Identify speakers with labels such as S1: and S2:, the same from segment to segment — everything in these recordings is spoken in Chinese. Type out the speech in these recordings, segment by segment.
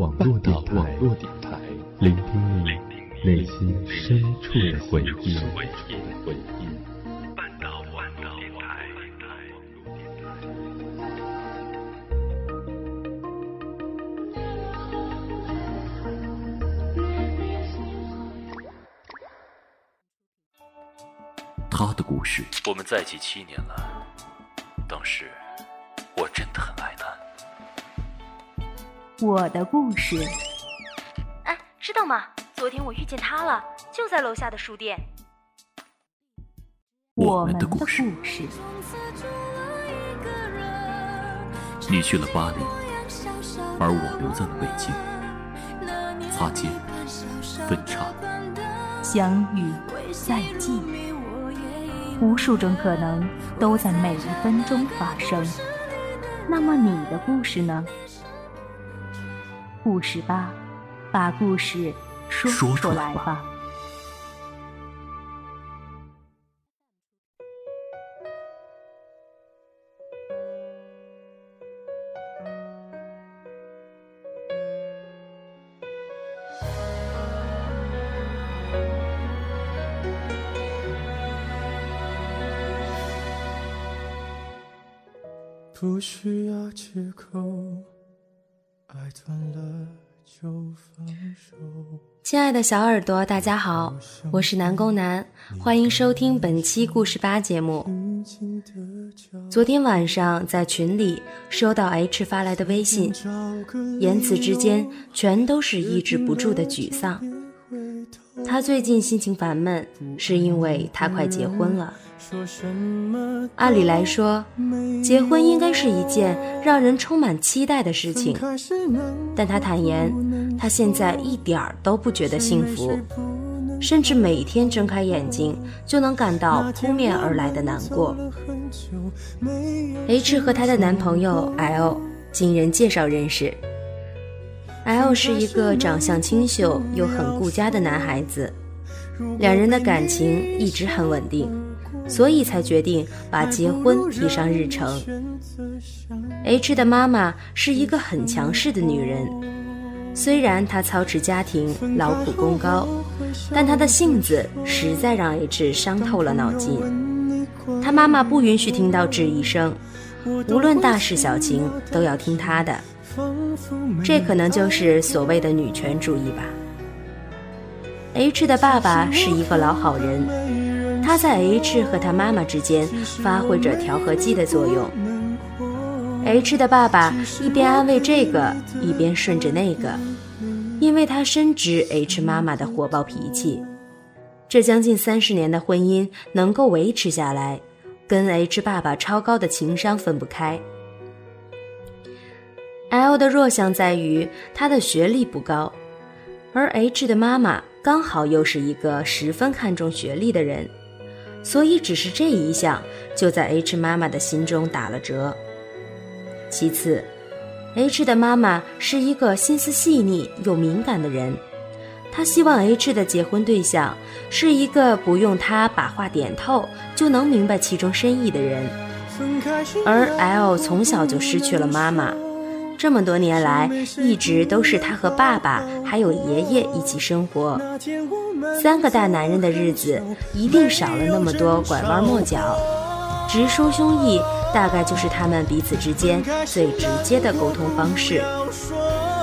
S1: 网络电台，聆听你内心深处的回忆。
S2: 他的故事。
S3: 我们在一起七年了，当时我真的很爱他。
S4: 我的故事。
S5: 哎，知道吗？昨天我遇见他了，就在楼下的书店。
S4: 我们
S2: 的故事。你去了巴黎，而我留在了北京。擦肩，分叉，
S4: 相遇，再见。无数种可能都在每一分钟发生。那么你的故事呢？故事吧，把故事说出来吧。
S6: 不需要借口。
S7: 亲爱的小耳朵，大家好，我是南宫南，欢迎收听本期故事吧节目。昨天晚上在群里收到 H 发来的微信，言辞之间全都是抑制不住的沮丧。他最近心情烦闷，是因为她快结婚了。按理来说，结婚应该是一件让人充满期待的事情，但她坦言，她现在一点儿都不觉得幸福，甚至每天睁开眼睛就能感到扑面而来的难过。H 和她的男朋友 L 经人介绍认识，L 是一个长相清秀又很顾家的男孩子，两人的感情一直很稳定。所以才决定把结婚提上日程。H 的妈妈是一个很强势的女人，虽然她操持家庭，劳苦功高，但她的性子实在让 H 伤透了脑筋。她妈妈不允许听到质疑声，无论大事小情都要听她的。这可能就是所谓的女权主义吧。H 的爸爸是一个老好人。他在 H 和他妈妈之间发挥着调和剂的作用。H 的爸爸一边安慰这个，一边顺着那个，因为他深知 H 妈妈的火爆脾气。这将近三十年的婚姻能够维持下来，跟 H 爸爸超高的情商分不开。L 的弱项在于他的学历不高，而 H 的妈妈刚好又是一个十分看重学历的人。所以，只是这一项就在 H 妈妈的心中打了折。其次，H 的妈妈是一个心思细腻又敏感的人，她希望 H 的结婚对象是一个不用她把话点透就能明白其中深意的人。而 L 从小就失去了妈妈。这么多年来，一直都是他和爸爸还有爷爷一起生活，三个大男人的日子一定少了那么多拐弯抹角，直抒胸臆大概就是他们彼此之间最直接的沟通方式。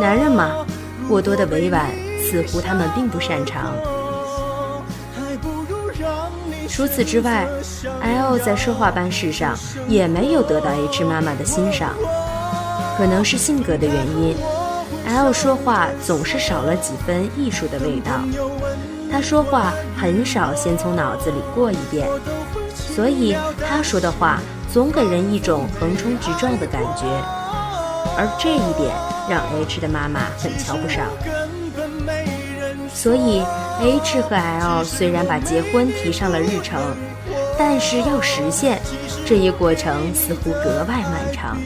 S7: 男人嘛，过多的委婉似乎他们并不擅长。除此之外，L 在说话办事上也没有得到 H 妈妈的欣赏。可能是性格的原因，L 说话总是少了几分艺术的味道。他说话很少先从脑子里过一遍，所以他说的话总给人一种横冲直撞的感觉。而这一点让 H 的妈妈很瞧不上。所以 H 和 L 虽然把结婚提上了日程，但是要实现这一过程似乎格外漫长。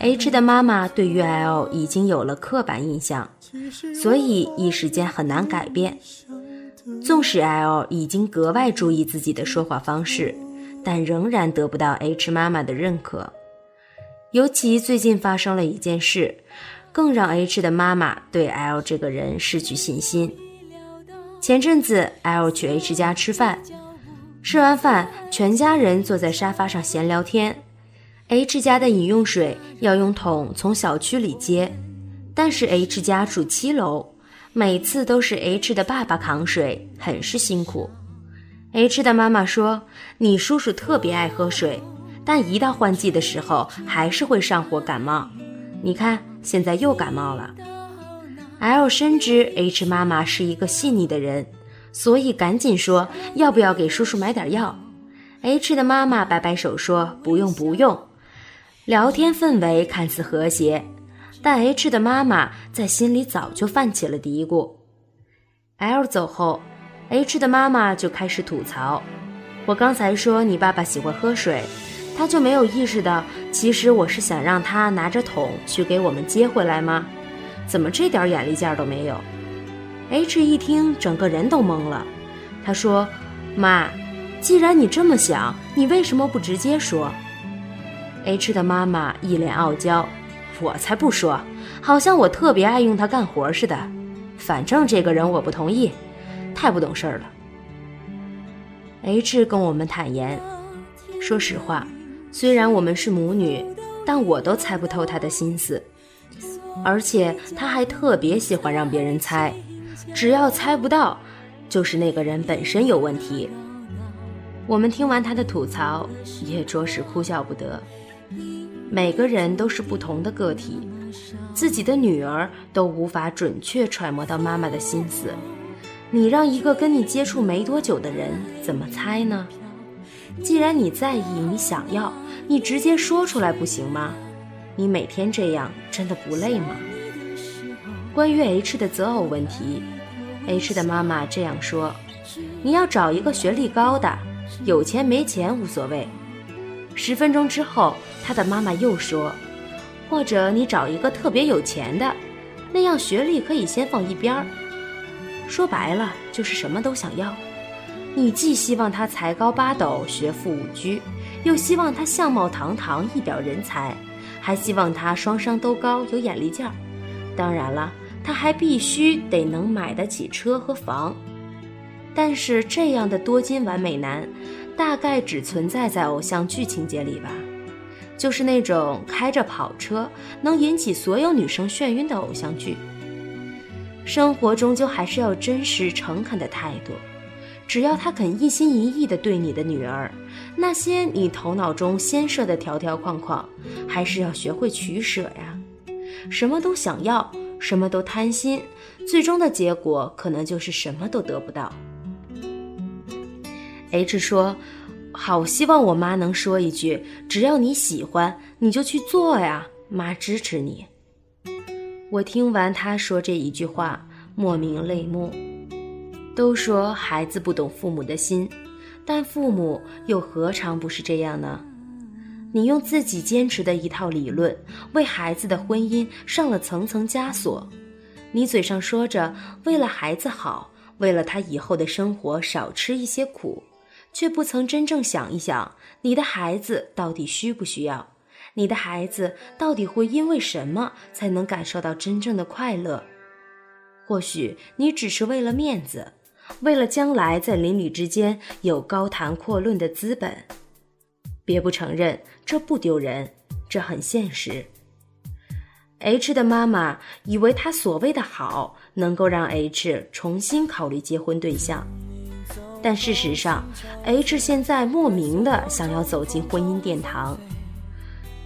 S7: H 的妈妈对于 L 已经有了刻板印象，所以一时间很难改变。纵使 L 已经格外注意自己的说话方式，但仍然得不到 H 妈妈的认可。尤其最近发生了一件事，更让 H 的妈妈对 L 这个人失去信心。前阵子，L 去 H 家吃饭，吃完饭，全家人坐在沙发上闲聊天。H 家的饮用水要用桶从小区里接，但是 H 家住七楼，每次都是 H 的爸爸扛水，很是辛苦。H 的妈妈说：“你叔叔特别爱喝水，但一到换季的时候还是会上火感冒。你看，现在又感冒了。”L 深知 H 妈妈是一个细腻的人，所以赶紧说：“要不要给叔叔买点药？”H 的妈妈摆摆手说：“不用，不用。”聊天氛围看似和谐，但 H 的妈妈在心里早就泛起了嘀咕。L 走后。H 的妈妈就开始吐槽：“我刚才说你爸爸喜欢喝水，他就没有意识到，其实我是想让他拿着桶去给我们接回来吗？怎么这点眼力见都没有？”H 一听，整个人都懵了。他说：“妈，既然你这么想，你为什么不直接说？”H 的妈妈一脸傲娇：“我才不说，好像我特别爱用他干活似的。反正这个人我不同意。”太不懂事儿了。H 跟我们坦言，说实话，虽然我们是母女，但我都猜不透他的心思，而且他还特别喜欢让别人猜，只要猜不到，就是那个人本身有问题。我们听完他的吐槽，也着实哭笑不得。每个人都是不同的个体，自己的女儿都无法准确揣摩到妈妈的心思。你让一个跟你接触没多久的人怎么猜呢？既然你在意，你想要，你直接说出来不行吗？你每天这样真的不累吗？关于 H 的择偶问题，H 的妈妈这样说：你要找一个学历高的，有钱没钱无所谓。十分钟之后，他的妈妈又说：或者你找一个特别有钱的，那样学历可以先放一边儿。说白了就是什么都想要，你既希望他才高八斗、学富五车，又希望他相貌堂堂、一表人才，还希望他双商都高、有眼力劲儿。当然了，他还必须得能买得起车和房。但是这样的多金完美男，大概只存在在偶像剧情节里吧，就是那种开着跑车能引起所有女生眩晕的偶像剧。生活终究还是要真实诚恳的态度，只要他肯一心一意的对你的女儿，那些你头脑中先设的条条框框，还是要学会取舍呀。什么都想要，什么都贪心，最终的结果可能就是什么都得不到。H 说：“好希望我妈能说一句，只要你喜欢，你就去做呀，妈支持你。”我听完他说这一句话，莫名泪目。都说孩子不懂父母的心，但父母又何尝不是这样呢？你用自己坚持的一套理论，为孩子的婚姻上了层层枷锁。你嘴上说着为了孩子好，为了他以后的生活少吃一些苦，却不曾真正想一想，你的孩子到底需不需要。你的孩子到底会因为什么才能感受到真正的快乐？或许你只是为了面子，为了将来在邻里之间有高谈阔论的资本。别不承认，这不丢人，这很现实。H 的妈妈以为他所谓的好能够让 H 重新考虑结婚对象，但事实上，H 现在莫名的想要走进婚姻殿堂。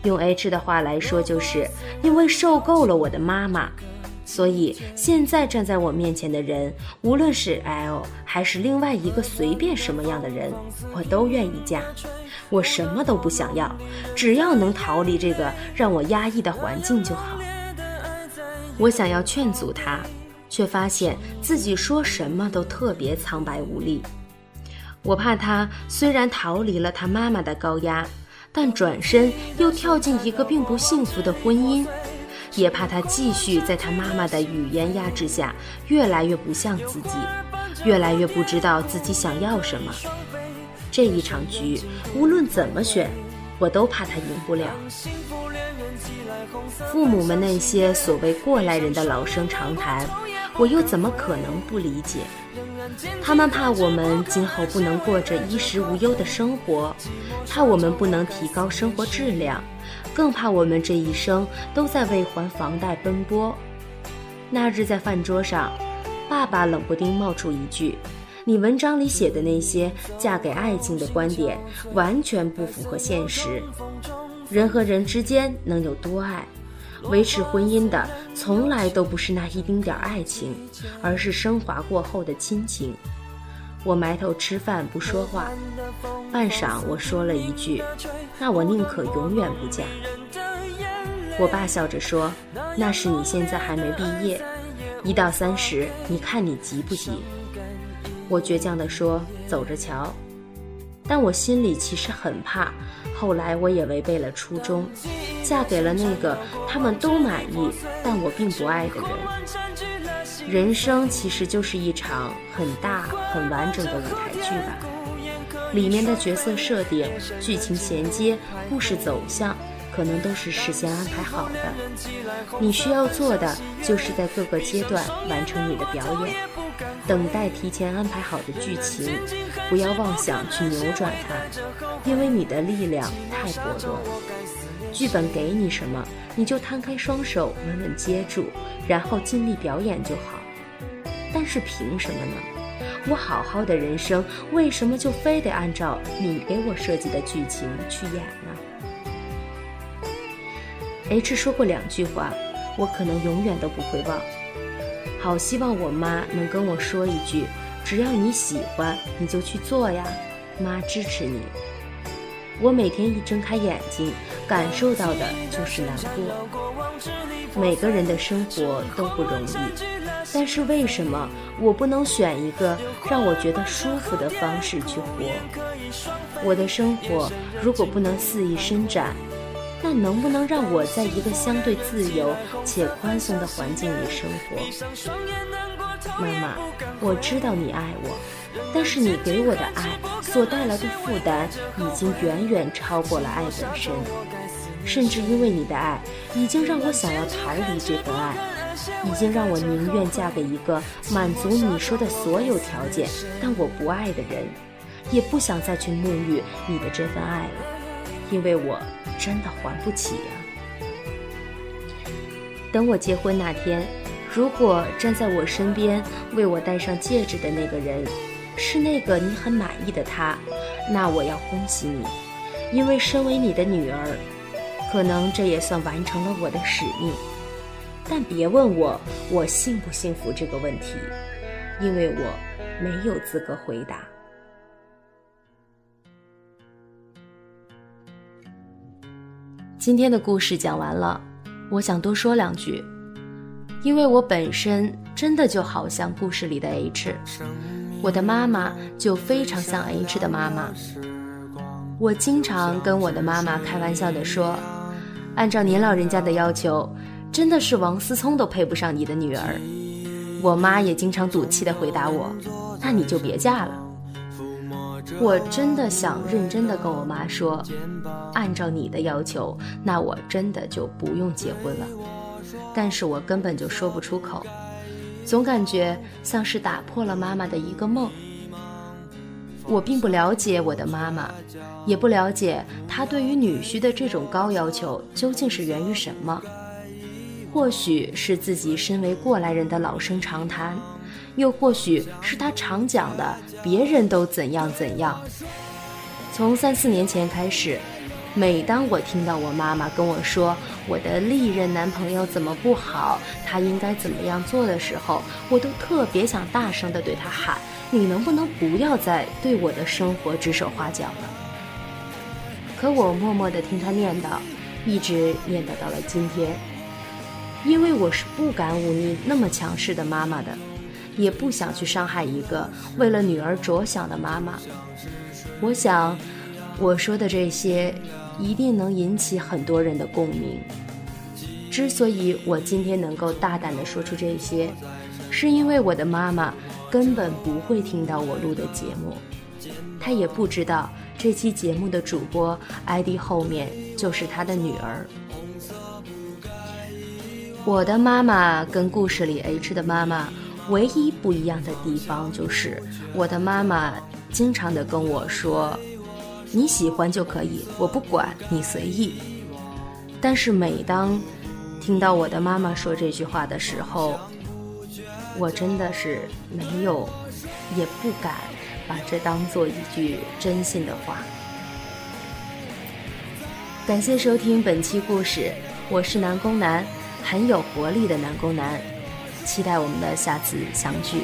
S7: 用 H 的话来说，就是因为受够了我的妈妈，所以现在站在我面前的人，无论是 L 还是另外一个随便什么样的人，我都愿意嫁。我什么都不想要，只要能逃离这个让我压抑的环境就好。我想要劝阻他，却发现自己说什么都特别苍白无力。我怕他虽然逃离了他妈妈的高压。但转身又跳进一个并不幸福的婚姻，也怕他继续在他妈妈的语言压制下越来越不像自己，越来越不知道自己想要什么。这一场局无论怎么选，我都怕他赢不了。父母们那些所谓过来人的老生常谈，我又怎么可能不理解？他们怕我们今后不能过着衣食无忧的生活，怕我们不能提高生活质量，更怕我们这一生都在为还房贷奔波。那日在饭桌上，爸爸冷不丁冒出一句。你文章里写的那些嫁给爱情的观点，完全不符合现实。人和人之间能有多爱？维持婚姻的从来都不是那一丁点爱情，而是升华过后的亲情。我埋头吃饭不说话，半晌我说了一句：“那我宁可永远不嫁。”我爸笑着说：“那是你现在还没毕业，一到三十，你看你急不急？”我倔强地说：“走着瞧。”但我心里其实很怕。后来我也违背了初衷，嫁给了那个他们都满意但我并不爱的人。人生其实就是一场很大很完整的舞台剧吧，里面的角色设定、剧情衔接、故事走向，可能都是事先安排好的。你需要做的，就是在各个阶段完成你的表演。等待提前安排好的剧情，不要妄想去扭转它，因为你的力量太薄弱。剧本给你什么，你就摊开双手稳稳接住，然后尽力表演就好。但是凭什么呢？我好好的人生，为什么就非得按照你给我设计的剧情去演呢？H 说过两句话，我可能永远都不会忘。好希望我妈能跟我说一句：“只要你喜欢，你就去做呀，妈支持你。”我每天一睁开眼睛，感受到的就是难过。每个人的生活都不容易，但是为什么我不能选一个让我觉得舒服的方式去活？我的生活如果不能肆意伸展，那能不能让我在一个相对自由且宽松的环境里生活？妈妈，我知道你爱我，但是你给我的爱所带来的负担已经远远超过了爱本身，甚至因为你的爱，已经让我想要逃离这份爱，已经让我宁愿嫁给一个满足你说的所有条件但我不爱的人，也不想再去沐浴你的这份爱了，因为我。真的还不起呀！等我结婚那天，如果站在我身边为我戴上戒指的那个人是那个你很满意的他，那我要恭喜你，因为身为你的女儿，可能这也算完成了我的使命。但别问我我幸不幸福这个问题，因为我没有资格回答。今天的故事讲完了，我想多说两句，因为我本身真的就好像故事里的 H，我的妈妈就非常像 H 的妈妈。我经常跟我的妈妈开玩笑的说，按照您老人家的要求，真的是王思聪都配不上你的女儿。我妈也经常赌气的回答我，那你就别嫁了。我真的想认真的跟我妈说，按照你的要求，那我真的就不用结婚了。但是我根本就说不出口，总感觉像是打破了妈妈的一个梦。我并不了解我的妈妈，也不了解她对于女婿的这种高要求究竟是源于什么。或许是自己身为过来人的老生常谈。又或许是他常讲的“别人都怎样怎样”。从三四年前开始，每当我听到我妈妈跟我说我的历任男朋友怎么不好，他应该怎么样做的时候，我都特别想大声地对他喊：“你能不能不要再对我的生活指手画脚了？”可我默默地听他念叨，一直念叨到了今天，因为我是不敢忤逆那么强势的妈妈的。也不想去伤害一个为了女儿着想的妈妈。我想，我说的这些一定能引起很多人的共鸣。之所以我今天能够大胆地说出这些，是因为我的妈妈根本不会听到我录的节目，她也不知道这期节目的主播 ID 后面就是她的女儿。我的妈妈跟故事里 H 的妈妈唯一不一样的地方就是，我的妈妈经常的跟我说：“你喜欢就可以，我不管你随意。”但是每当听到我的妈妈说这句话的时候，我真的是没有，也不敢把这当做一句真心的话。感谢收听本期故事，我是南宫南，很有活力的南宫南，期待我们的下次相聚。